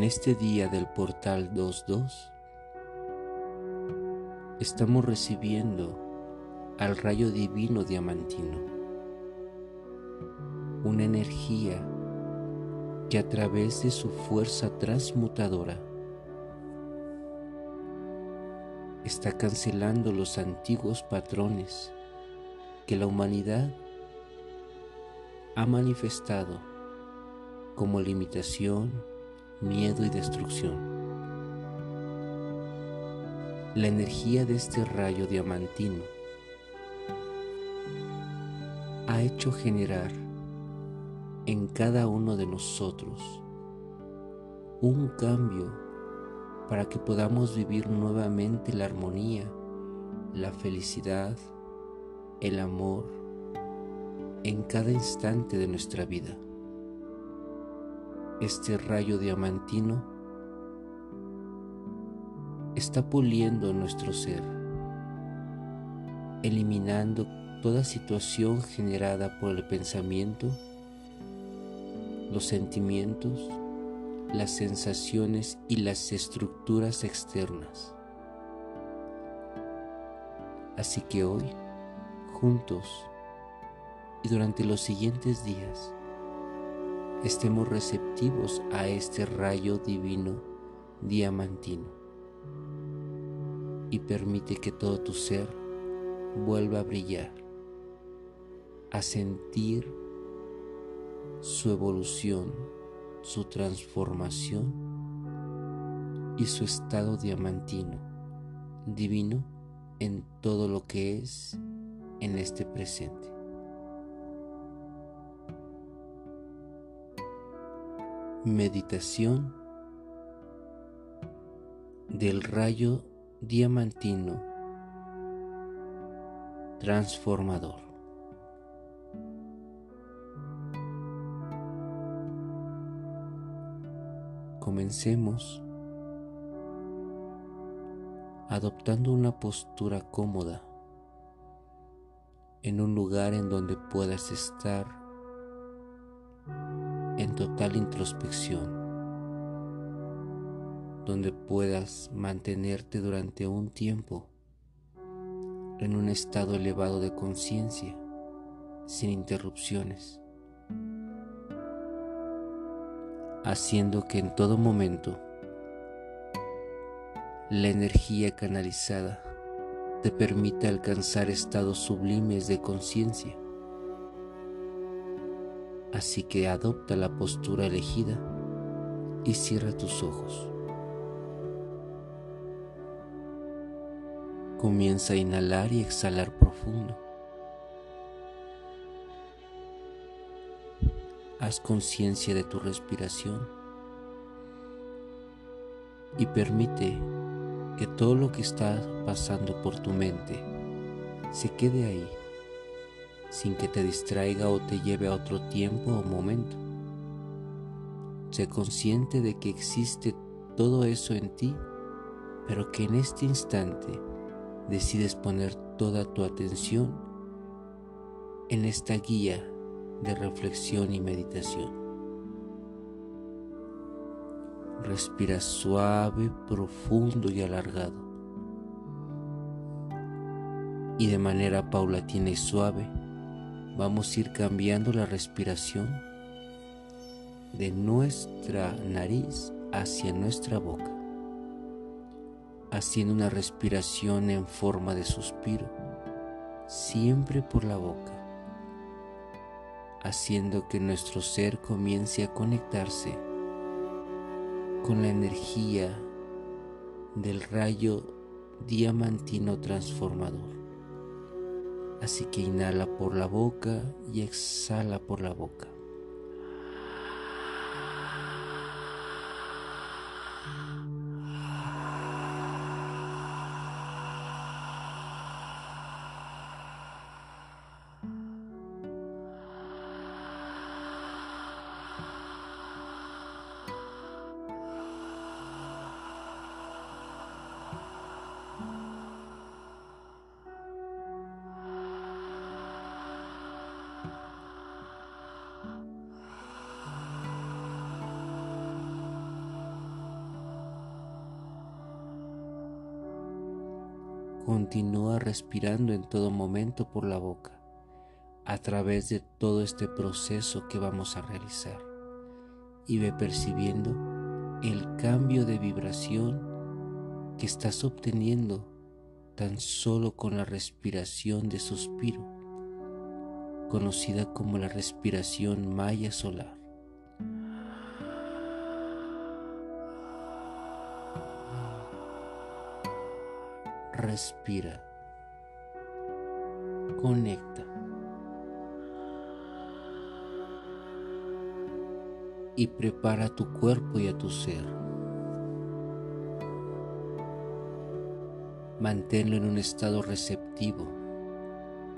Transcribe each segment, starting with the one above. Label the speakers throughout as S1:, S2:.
S1: en este día del portal 22 estamos recibiendo al rayo divino diamantino, una energía que a través de su fuerza transmutadora está cancelando los antiguos patrones que la humanidad ha manifestado como limitación, miedo y destrucción. La energía de este rayo diamantino ha hecho generar en cada uno de nosotros un cambio para que podamos vivir nuevamente la armonía, la felicidad, el amor en cada instante de nuestra vida este rayo diamantino está puliendo nuestro ser, eliminando toda situación generada por el pensamiento, los sentimientos, las sensaciones y las estructuras externas. Así que hoy, juntos y durante los siguientes días, estemos receptivos a este rayo divino diamantino y permite que todo tu ser vuelva a brillar, a sentir su evolución, su transformación y su estado diamantino, divino en todo lo que es en este presente. Meditación del rayo diamantino transformador. Comencemos adoptando una postura cómoda en un lugar en donde puedas estar en total introspección, donde puedas mantenerte durante un tiempo en un estado elevado de conciencia, sin interrupciones, haciendo que en todo momento la energía canalizada te permita alcanzar estados sublimes de conciencia Así que adopta la postura elegida y cierra tus ojos. Comienza a inhalar y exhalar profundo. Haz conciencia de tu respiración y permite que todo lo que está pasando por tu mente se quede ahí sin que te distraiga o te lleve a otro tiempo o momento. Sé consciente de que existe todo eso en ti, pero que en este instante decides poner toda tu atención en esta guía de reflexión y meditación. Respira suave, profundo y alargado. Y de manera paulatina y suave, vamos a ir cambiando la respiración de nuestra nariz hacia nuestra boca, haciendo una respiración en forma de suspiro, siempre por la boca, haciendo que nuestro ser comience a conectarse con la energía del rayo diamantino transformador. Así que inhala por la boca y exhala por la boca. Continúa respirando en todo momento por la boca a través de todo este proceso que vamos a realizar y ve percibiendo el cambio de vibración que estás obteniendo tan solo con la respiración de suspiro, conocida como la respiración maya solar. Respira. Conecta. y prepara tu cuerpo y a tu ser. Manténlo en un estado receptivo,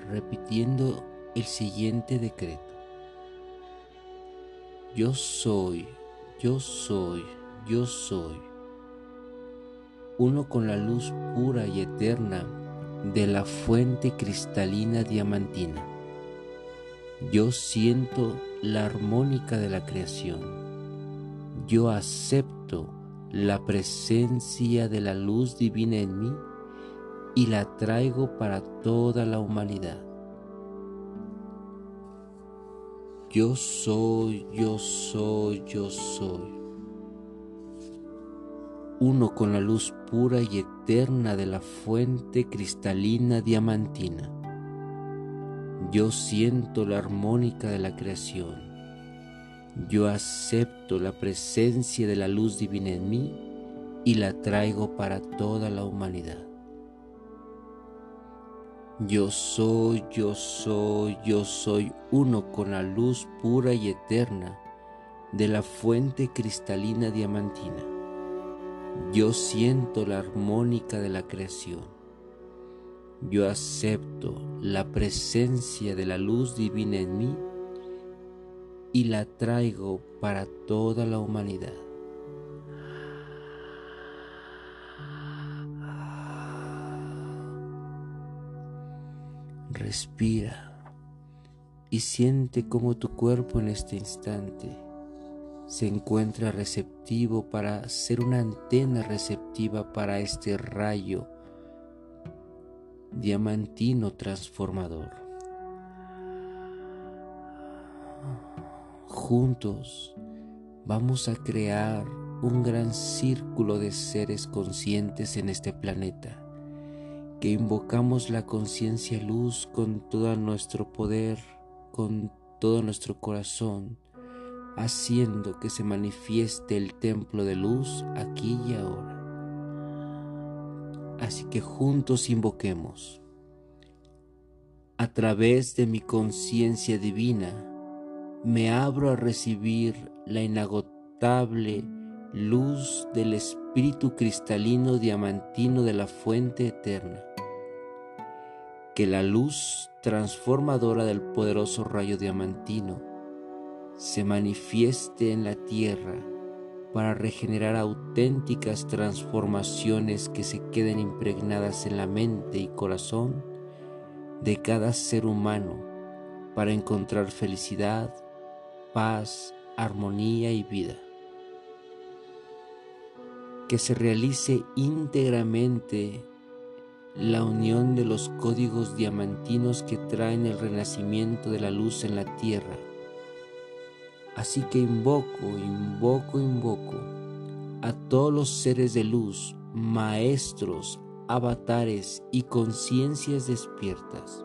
S1: repitiendo el siguiente decreto. Yo soy, yo soy, yo soy. Uno con la luz pura y eterna de la fuente cristalina diamantina. Yo siento la armónica de la creación. Yo acepto la presencia de la luz divina en mí y la traigo para toda la humanidad. Yo soy, yo soy, yo soy. Uno con la luz pura y eterna de la fuente cristalina diamantina yo siento la armónica de la creación. Yo acepto la presencia de la luz divina en mí y la traigo para toda la humanidad. Yo soy, yo soy, yo soy uno con la luz pura y eterna de la fuente cristalina diamantina. Yo siento la armónica de la creación. Yo acepto la presencia de la luz divina en mí y la traigo para toda la humanidad. Respira y siente cómo tu cuerpo en este instante se encuentra receptivo para ser una antena receptiva para este rayo diamantino transformador. Juntos vamos a crear un gran círculo de seres conscientes en este planeta, que invocamos la conciencia luz con todo nuestro poder, con todo nuestro corazón, haciendo que se manifieste el templo de luz aquí y ahora. Así que juntos invoquemos. A través de mi conciencia divina, me abro a recibir la inagotable luz del Espíritu cristalino diamantino de la fuente eterna. Que la luz transformadora del poderoso rayo diamantino se manifieste en la tierra para regenerar auténticas transformaciones que se queden impregnadas en la mente y corazón de cada ser humano para encontrar felicidad, paz, armonía y vida. Que se realice íntegramente la unión de los códigos diamantinos que traen el renacimiento de la luz en la tierra Así que invoco, invoco, invoco a todos los seres de luz, maestros, avatares y conciencias despiertas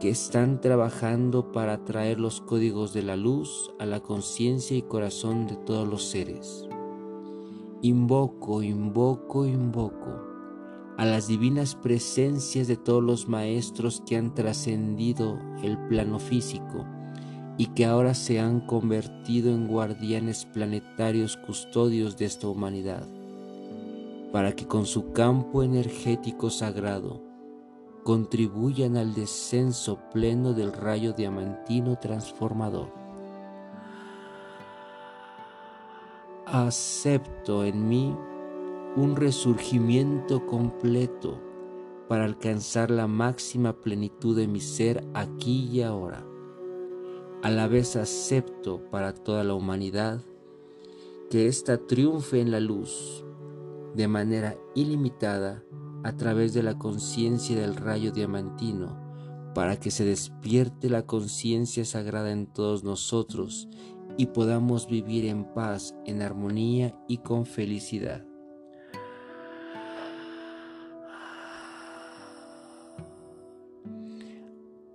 S1: que están trabajando para traer los códigos de la luz a la conciencia y corazón de todos los seres. Invoco, invoco, invoco a las divinas presencias de todos los maestros que han trascendido el plano físico y que ahora se han convertido en guardianes planetarios custodios de esta humanidad, para que con su campo energético sagrado contribuyan al descenso pleno del rayo diamantino transformador. Acepto en mí un resurgimiento completo para alcanzar la máxima plenitud de mi ser aquí y ahora a la vez acepto para toda la humanidad que ésta triunfe en la luz de manera ilimitada a través de la conciencia del rayo diamantino para que se despierte la conciencia sagrada en todos nosotros y podamos vivir en paz, en armonía y con felicidad.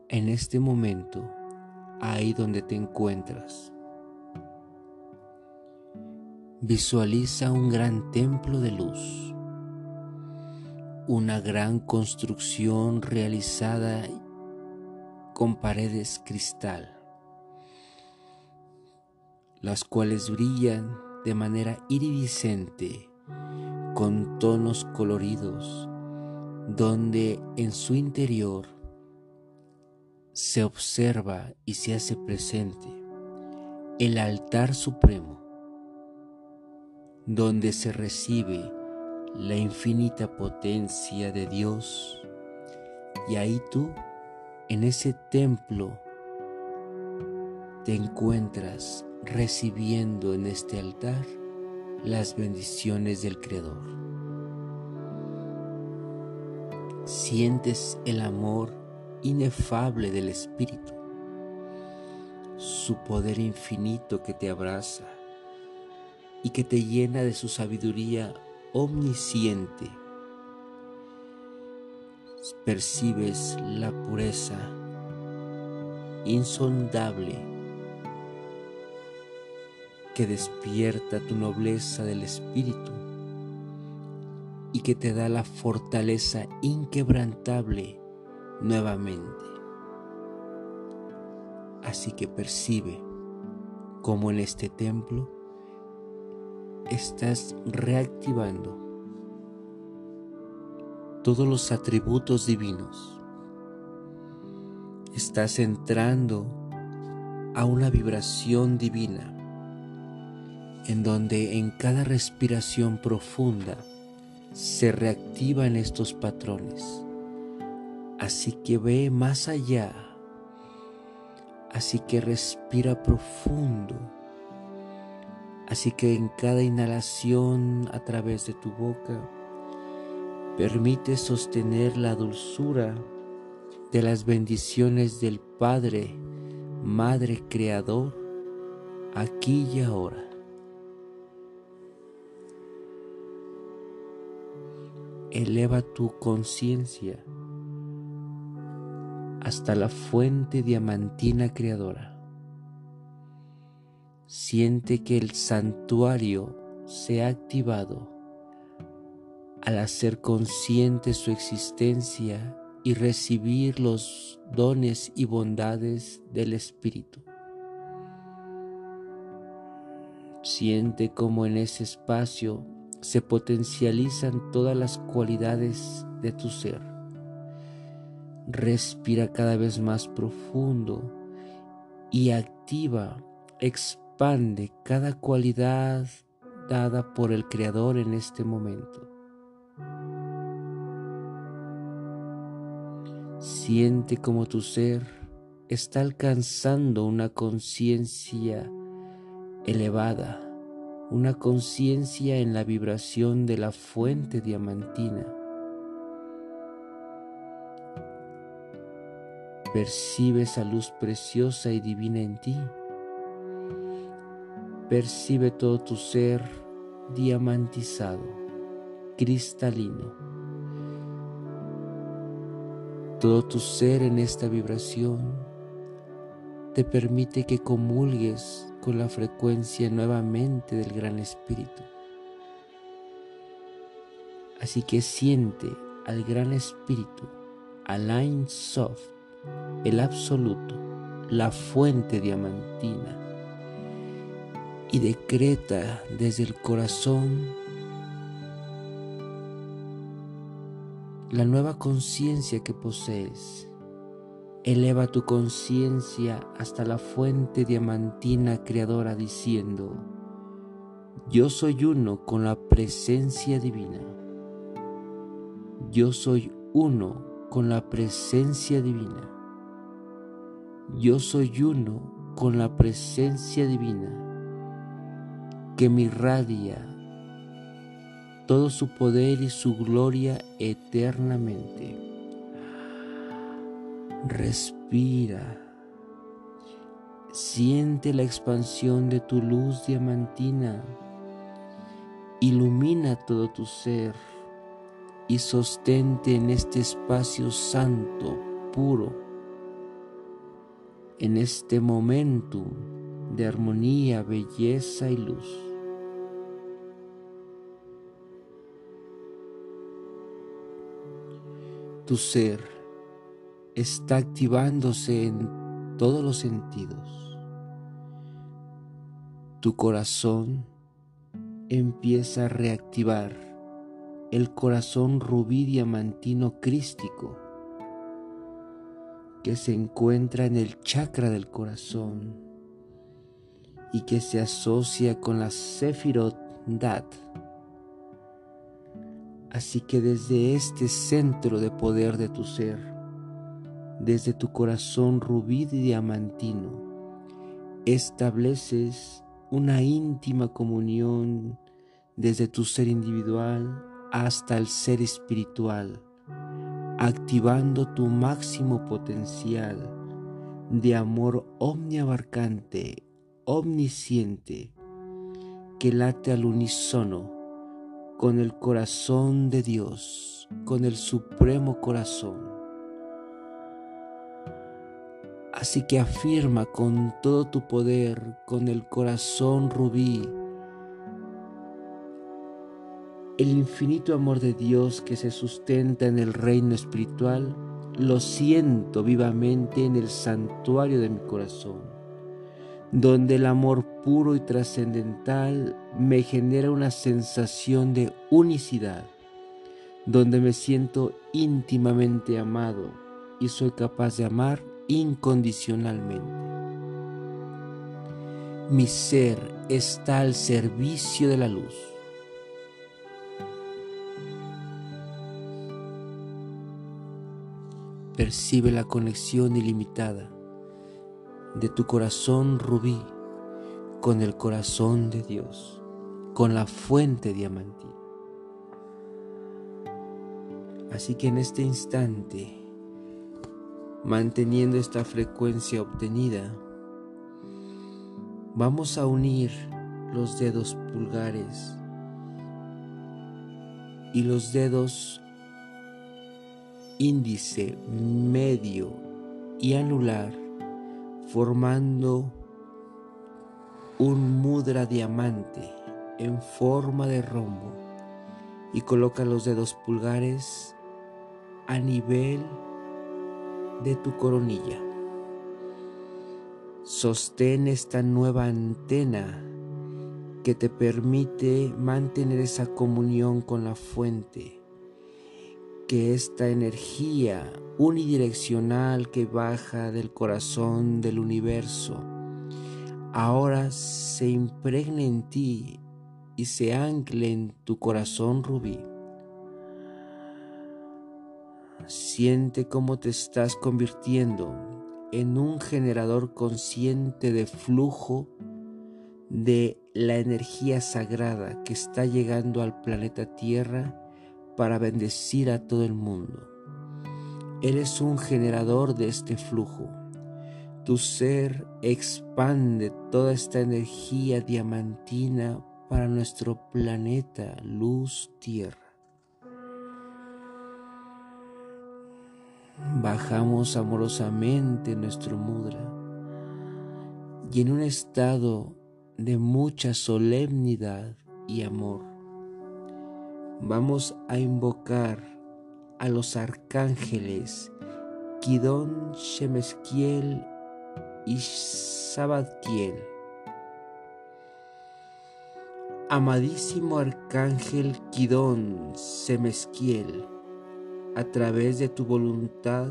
S1: En este momento, ahí donde te encuentras, visualiza un gran templo de luz, una gran construcción realizada con paredes cristal, las cuales brillan de manera iridiscente con tonos coloridos, donde en su interior se observa y se hace presente el altar supremo, donde se recibe la infinita potencia de Dios, y ahí tú en ese templo te encuentras recibiendo en este altar las bendiciones del Creador. Sientes el amor inefable del Espíritu, su poder infinito que te abraza y que te llena de su sabiduría omnisciente. Percibes la pureza insondable que despierta tu nobleza del espíritu y que te da la fortaleza inquebrantable nuevamente. Así que percibe como en este templo estás reactivando todos los atributos divinos. Estás entrando a una vibración divina en donde en cada respiración profunda se reactivan estos patrones. Así que ve más allá. Así que respira profundo. Así que en cada inhalación a través de tu boca, Permite sostener la dulzura de las bendiciones del Padre, Madre Creador, aquí y ahora. Eleva tu conciencia hasta la fuente diamantina creadora. Siente que el santuario se ha activado al hacer consciente su existencia y recibir los dones y bondades del Espíritu. Siente como en ese espacio se potencializan todas las cualidades de tu ser. Respira cada vez más profundo y activa, expande cada cualidad dada por el Creador en este momento. Siente como tu ser está alcanzando una conciencia elevada, una conciencia en la vibración de la fuente diamantina. Percibe esa luz preciosa y divina en ti. Percibe todo tu ser diamantizado, cristalino todo tu ser en esta vibración te permite que comulgues con la frecuencia nuevamente del Gran Espíritu. Así que siente al Gran Espíritu, al Soft, el Absoluto, la fuente diamantina, y decreta desde el corazón la nueva conciencia que posees. Eleva tu conciencia hasta la fuente diamantina creadora diciendo, yo soy uno con la presencia divina. Yo soy uno con la presencia divina. Yo soy uno con la presencia divina que me irradia todo su poder y su gloria eternamente. Respira. Siente la expansión de tu luz diamantina. Ilumina todo tu ser y sostente en este espacio santo, puro, en este momento de armonía, belleza y luz. Tu ser está activándose en todos los sentidos. Tu corazón empieza a reactivar el corazón rubí diamantino crístico que se encuentra en el chakra del corazón y que se asocia con la Sefirot Dat Así que desde este centro de poder de tu ser, desde tu corazón rubí diamantino, estableces una íntima comunión desde tu ser individual hasta el ser espiritual, activando tu máximo potencial de amor omniabarcante, omnisciente, que late al unísono con el corazón de Dios, con el supremo corazón. Así que afirma con todo tu poder, con el corazón rubí, el infinito amor de Dios que se sustenta en el reino espiritual, lo siento vivamente en el santuario de mi corazón donde el amor puro y trascendental me genera una sensación de unicidad, donde me siento íntimamente amado y soy capaz de amar incondicionalmente. Mi ser está al servicio de la luz. Percibe la conexión ilimitada de tu corazón rubí con el corazón de Dios, con la fuente diamantina. Así que en este instante, manteniendo esta frecuencia obtenida, vamos a unir los dedos pulgares y los dedos índice, medio y anular formando un mudra diamante en forma de rombo y coloca los dedos pulgares a nivel de tu coronilla. Sostén esta nueva antena que te permite mantener esa comunión con la fuente que esta energía unidireccional que baja del corazón del universo ahora se impregne en ti y se ancle en tu corazón rubí. Siente cómo te estás convirtiendo en un generador consciente de flujo de la energía sagrada que está llegando al planeta Tierra para bendecir a todo el mundo. Él es un generador de este flujo. Tu ser expande toda esta energía diamantina para nuestro planeta luz tierra. Bajamos amorosamente nuestro mudra y en un estado de mucha solemnidad y amor vamos a invocar a los arcángeles Kidón, Shemesquiel y Sabadkiel. Amadísimo arcángel Kidón, Semesquiel, a través de tu voluntad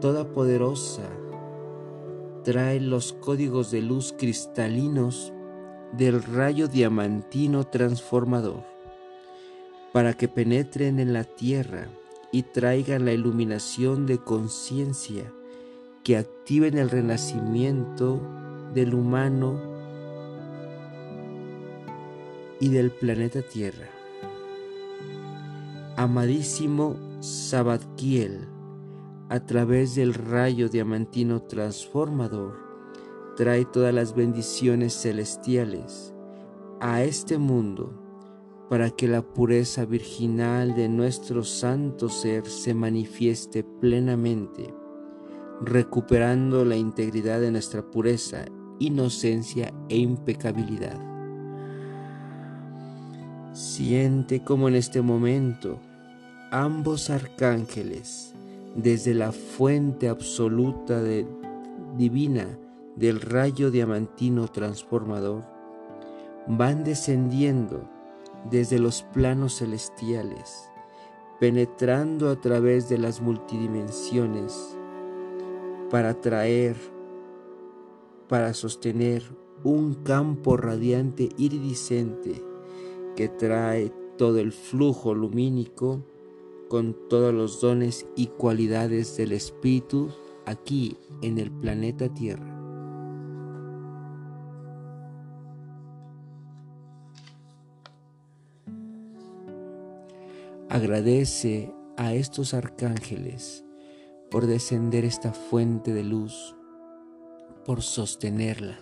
S1: todopoderosa, trae los códigos de luz cristalinos del rayo diamantino transformador, para que penetren en la tierra y traigan la iluminación de conciencia que activen el renacimiento del humano y del planeta Tierra. Amadísimo Sabadkiel, a través del rayo diamantino transformador, trae todas las bendiciones celestiales a este mundo para que la pureza virginal de nuestro santo ser se manifieste plenamente, recuperando la integridad de nuestra pureza, inocencia e impecabilidad. Siente como en este momento ambos arcángeles, desde la fuente absoluta de, divina del rayo diamantino transformador, van descendiendo desde los planos celestiales, penetrando a través de las multidimensiones para traer, para sostener un campo radiante iridiscente que trae todo el flujo lumínico con todos los dones y cualidades del Espíritu aquí en el planeta Tierra. Agradece a estos arcángeles por descender esta fuente de luz, por sostenerla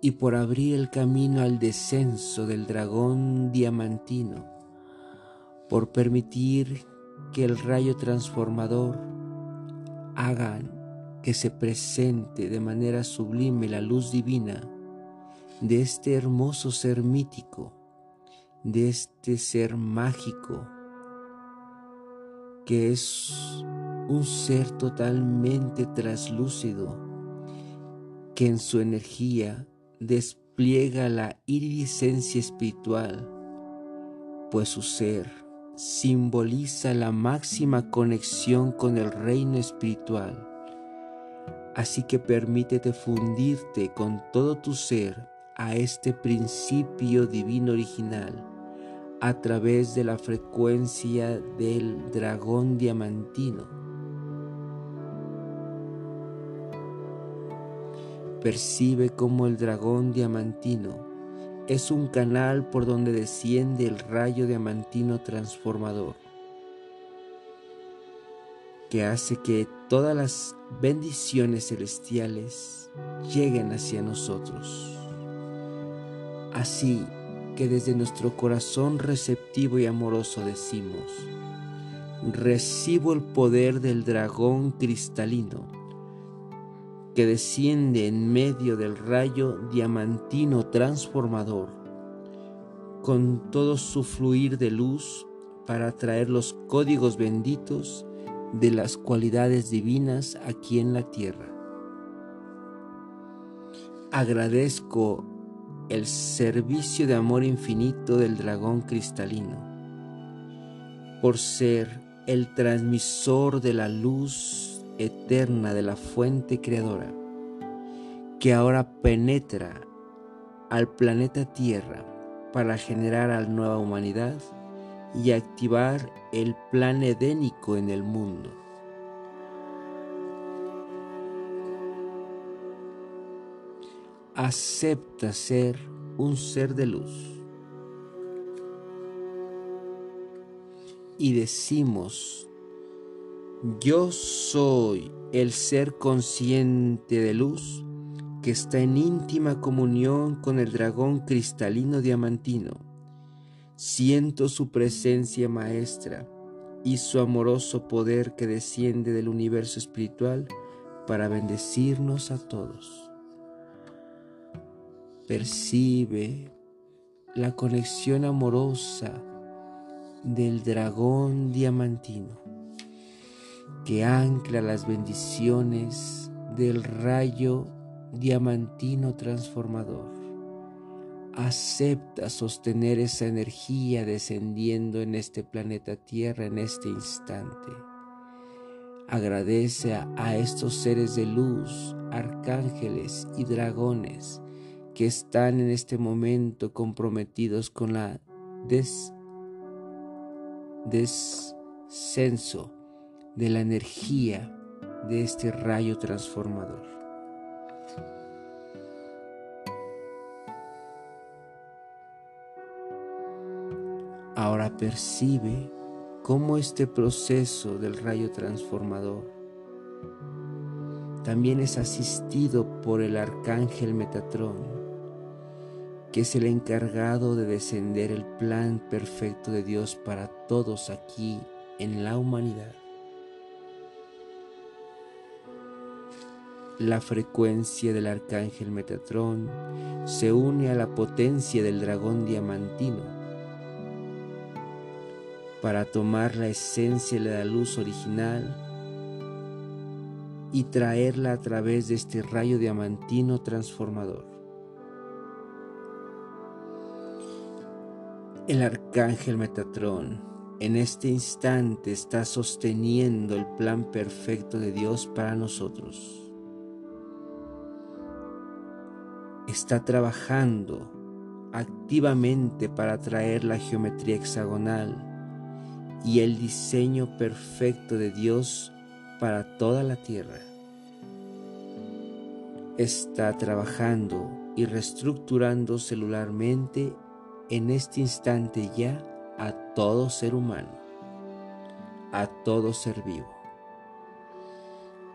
S1: y por abrir el camino al descenso del dragón diamantino, por permitir que el rayo transformador haga que se presente de manera sublime la luz divina de este hermoso ser mítico de este ser mágico que es un ser totalmente traslúcido que en su energía despliega la iridescencia espiritual, pues su ser simboliza la máxima conexión con el reino espiritual. Así que permítete fundirte con todo tu ser a este principio divino original a través de la frecuencia del dragón diamantino. Percibe como el dragón diamantino es un canal por donde desciende el rayo diamantino transformador, que hace que todas las bendiciones celestiales lleguen hacia nosotros. Así que desde nuestro corazón receptivo y amoroso decimos, recibo el poder del dragón cristalino que desciende en medio del rayo diamantino transformador, con todo su fluir de luz para traer los códigos benditos de las cualidades divinas aquí en la tierra. Agradezco el servicio de amor infinito del dragón cristalino, por ser el transmisor de la luz eterna de la fuente creadora, que ahora penetra al planeta Tierra para generar a la nueva humanidad y activar el plan edénico en el mundo. Acepta ser un ser de luz. Y decimos, yo soy el ser consciente de luz que está en íntima comunión con el dragón cristalino diamantino. Siento su presencia maestra y su amoroso poder que desciende del universo espiritual para bendecirnos a todos percibe la conexión amorosa del dragón diamantino que ancla las bendiciones del rayo diamantino transformador. Acepta sostener esa energía descendiendo en este planeta Tierra en este instante. Agradece a, estos seres de luz, arcángeles y dragones que están en este momento comprometidos con la descenso de la energía de este rayo transformador. Ahora percibe cómo este proceso del rayo transformador también es asistido por el arcángel Metatrón, que es el encargado de descender el plan perfecto de Dios para todos aquí en la humanidad. La frecuencia del arcángel Metatrón se une a la potencia del dragón diamantino para tomar la esencia de la luz original y traerla a través de este rayo diamantino transformador. El arcángel Metatrón en este instante está sosteniendo el plan perfecto de Dios para nosotros. Está trabajando activamente para traer la geometría hexagonal y el diseño perfecto de Dios para toda la tierra. Está trabajando y reestructurando celularmente en este instante ya a todo ser humano, a todo ser vivo.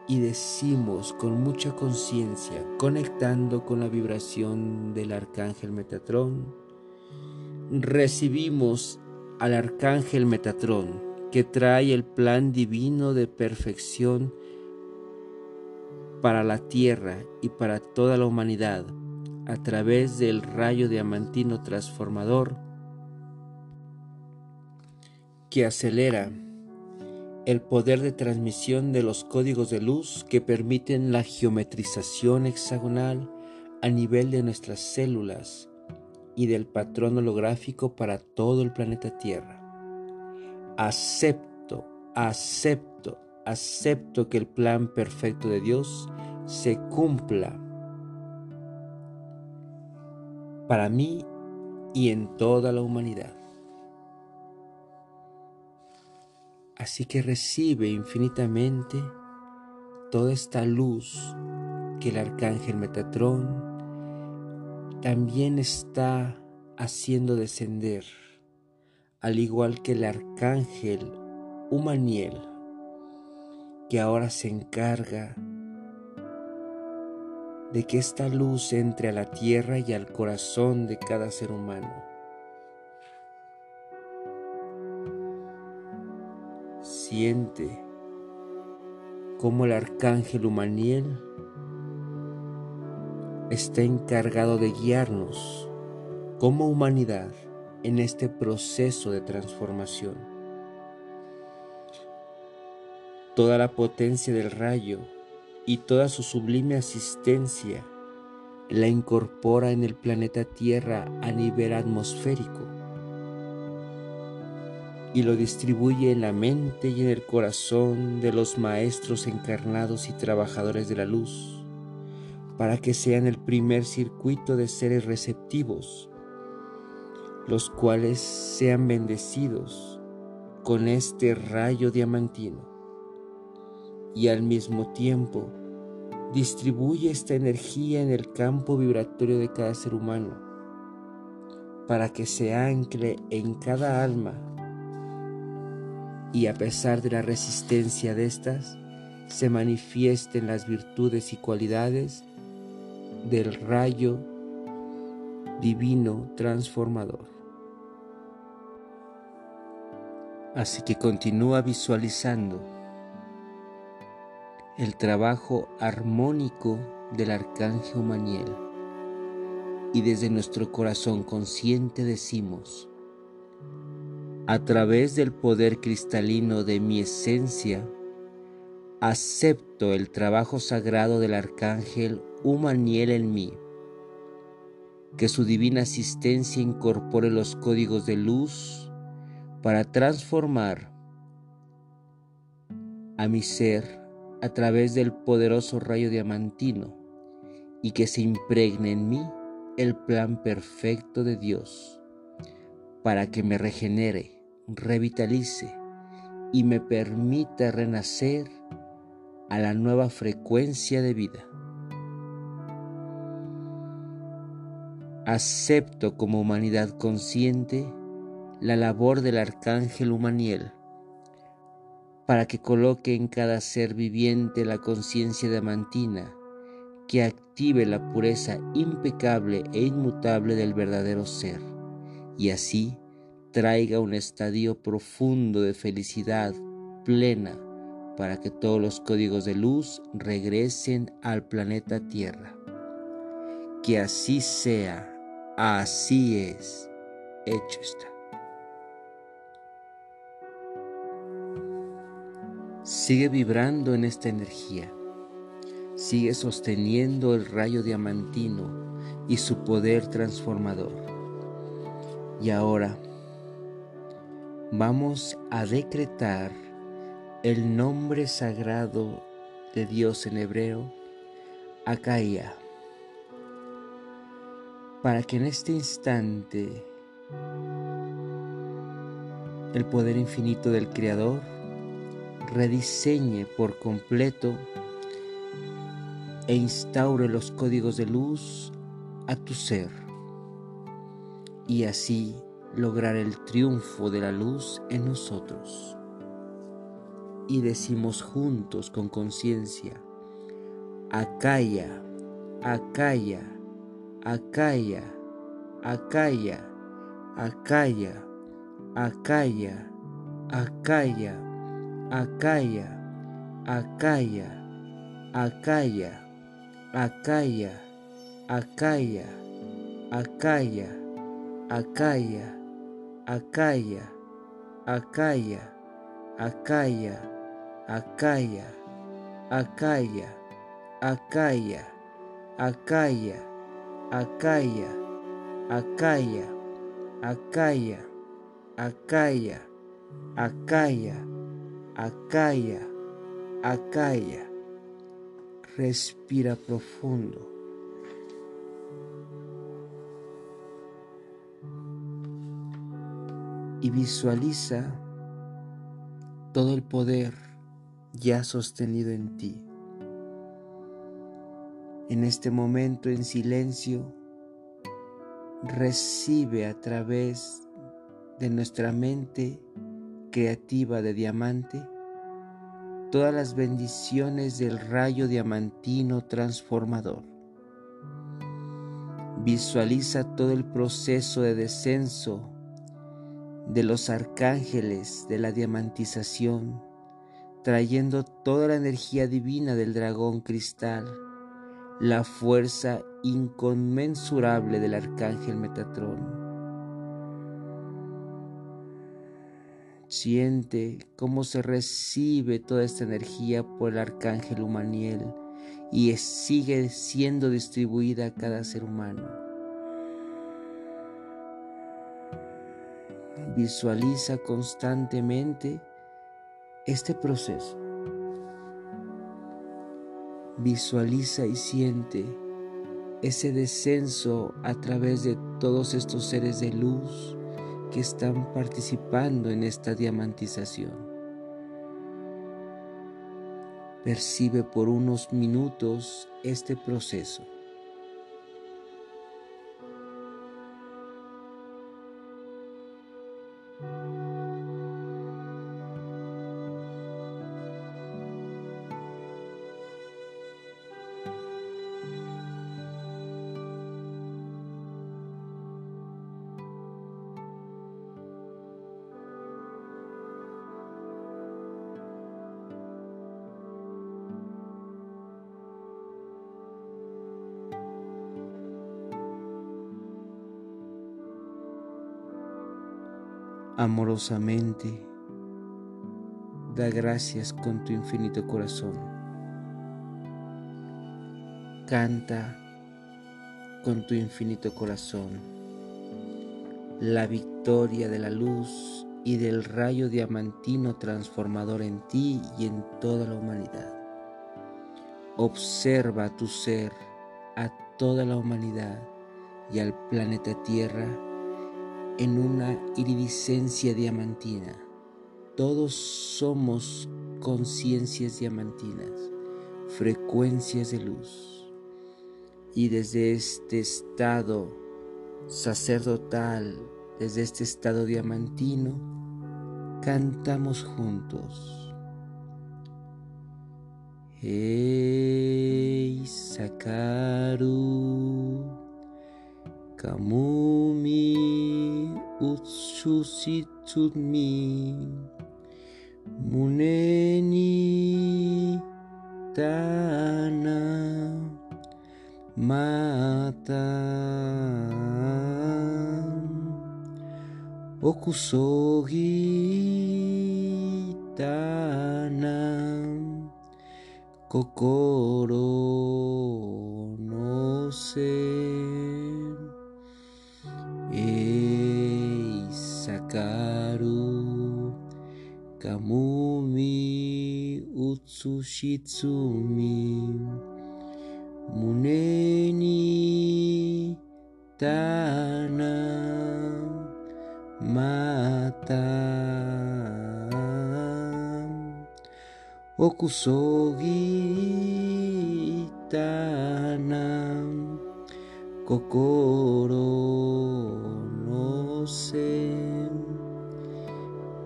S1: Y decimos con mucha conciencia, conectando con la vibración del arcángel Metatrón, recibimos al arcángel Metatrón, que trae el plan divino de perfección para la tierra y para toda la humanidad a través del rayo diamantino transformador que acelera el poder de transmisión de los códigos de luz que permiten la geometrización hexagonal a nivel de nuestras células y del patrón holográfico para todo el planeta Tierra. Acepto, acepto, acepto que el plan perfecto de Dios se cumpla para mí y en toda la humanidad. Así que recibe infinitamente toda esta luz que el arcángel Metatrón también está haciendo descender, al igual que el arcángel Humaniel, que ahora se encarga de que esta luz entre a la tierra y al corazón de cada ser humano. Siente como el arcángel Humaniel está encargado de guiarnos como humanidad en este proceso de transformación. Toda la potencia del rayo y toda su sublime asistencia la incorpora en el planeta Tierra a nivel atmosférico y lo distribuye en la mente y en el corazón de los maestros encarnados y trabajadores de la luz para que sean el primer circuito de seres receptivos, los cuales sean bendecidos con este rayo diamantino y al mismo tiempo distribuye esta energía en el campo vibratorio de cada ser humano para que se ancle en cada alma y a pesar de la resistencia de estas, se manifiesten las virtudes y cualidades del rayo divino transformador. Así que continúa visualizando el trabajo armónico del arcángel Maniel y desde nuestro corazón consciente decimos, a través del poder cristalino de mi esencia, acepto el trabajo sagrado del arcángel Humaniel en mí. Que su divina asistencia incorpore los códigos de luz para transformar a mi ser a través del poderoso rayo diamantino y que se impregne en mí el plan perfecto de Dios para que me regenere, revitalice y me permita renacer a la nueva frecuencia de vida. Acepto como humanidad consciente la labor del arcángel Humaniel para que coloque en cada ser viviente la conciencia diamantina que active la pureza impecable e inmutable del verdadero ser y así traiga un estadio profundo de felicidad plena para que todos los códigos de luz regresen al planeta Tierra. Que así sea, así es, hecho está. Sigue vibrando en esta energía. Sigue sosteniendo el rayo diamantino y su poder transformador. Y ahora vamos a decretar el nombre sagrado de Dios en hebreo, Acaia, para que en este instante el poder infinito del Creador rediseñe por completo e instaure los códigos de luz a tu ser y así lograr el triunfo de la luz en nosotros. Y decimos juntos con conciencia, acaya, acaya, acaya, acaya, acaya, acaya, acaya Acaia, Acaia, Acaia, Acaia, Acaia, Acaia, Acaia, Acaia, Acaia, Acaia, Acaia, Acaia, Acaia, Acaia, Acaia, Acaia, Acaia, Acaia, Acaia, Acaya, acaya. Respira profundo. Y visualiza todo el poder ya sostenido en ti. En este momento en silencio, recibe a través de nuestra mente creativa de diamante todas las bendiciones del rayo diamantino transformador. Visualiza todo el proceso de descenso de los arcángeles de la diamantización, trayendo toda la energía divina del dragón cristal, la fuerza inconmensurable del arcángel Metatrón Siente cómo se recibe toda esta energía por el arcángel Humaniel y sigue siendo distribuida a cada ser humano. Visualiza constantemente este proceso. Visualiza y siente ese descenso a través de todos estos seres de luz están participando en esta diamantización. Percibe por unos minutos este proceso. Amorosamente. Da gracias con tu infinito corazón. Canta con tu infinito corazón la victoria de la luz y del rayo diamantino transformador en ti y en toda la humanidad. Observa tu ser, a toda la humanidad y al planeta Tierra en una iridiscencia diamantina. Todos somos conciencias diamantinas, frecuencias de luz. Y desde este estado sacerdotal desde este estado diamantino, cantamos juntos. Hey, Sakaru, Kamumi, Utsusitsumi, Muneni, Tana, Mata. Okusogi tanam kokoro no se kamumi utsushitsumi muneni tanam mata. Okusogi tanam kokoro no se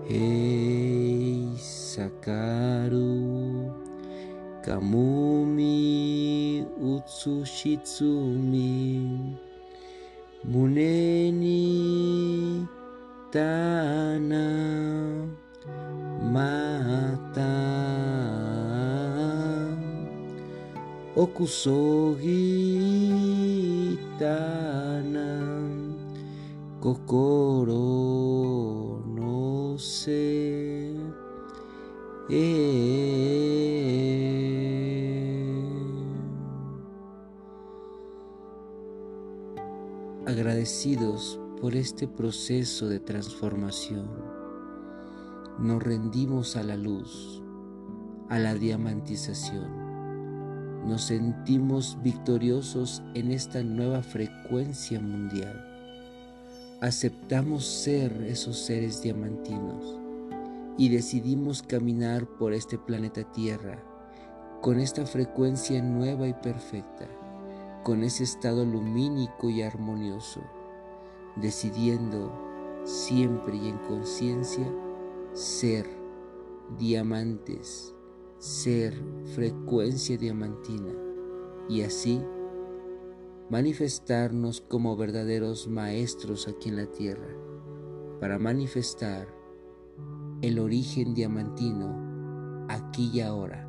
S1: hei sakaru kamumi utsushitsumi muneni tana mata. Okusogi tana kokoro no se agradecidos por este proceso de transformación. Nos rendimos a la luz, a la diamantización. Nos sentimos victoriosos en esta nueva frecuencia mundial. Aceptamos ser esos seres diamantinos y decidimos caminar por este planeta Tierra con esta frecuencia nueva y perfecta, con ese estado lumínico y armonioso decidiendo siempre y en conciencia ser diamantes, ser frecuencia diamantina y así manifestarnos como verdaderos maestros aquí en la tierra para manifestar el origen diamantino aquí y ahora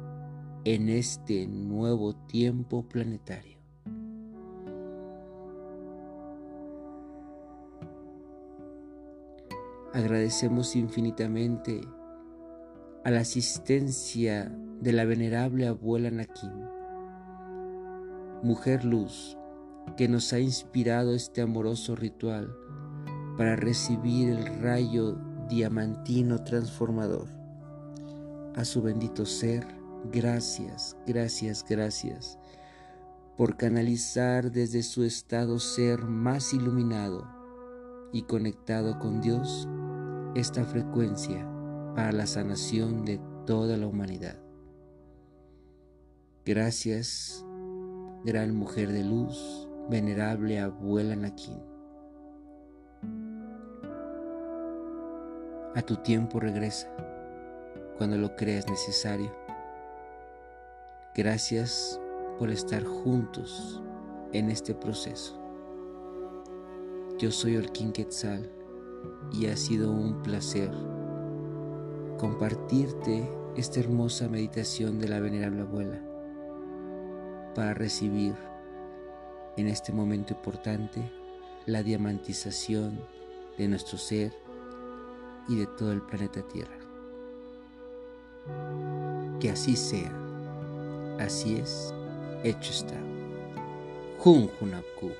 S1: en este nuevo tiempo planetario. Agradecemos infinitamente a la asistencia de la venerable abuela Nakim, mujer luz, que nos ha inspirado este amoroso ritual para recibir el rayo diamantino transformador. A su bendito ser, gracias, gracias, gracias por canalizar desde su estado ser más iluminado y conectado con Dios esta frecuencia para la sanación de toda la humanidad. Gracias, gran mujer de luz, venerable abuela Nakin. A tu tiempo regresa cuando lo creas necesario. Gracias por estar juntos en este proceso. Yo soy Orquín Quetzal y ha sido un placer compartirte esta hermosa meditación de la venerable abuela para recibir en este momento importante la diamantización de nuestro ser y de todo el planeta Tierra. Que así sea. Así es, hecho está. Jun Junapku.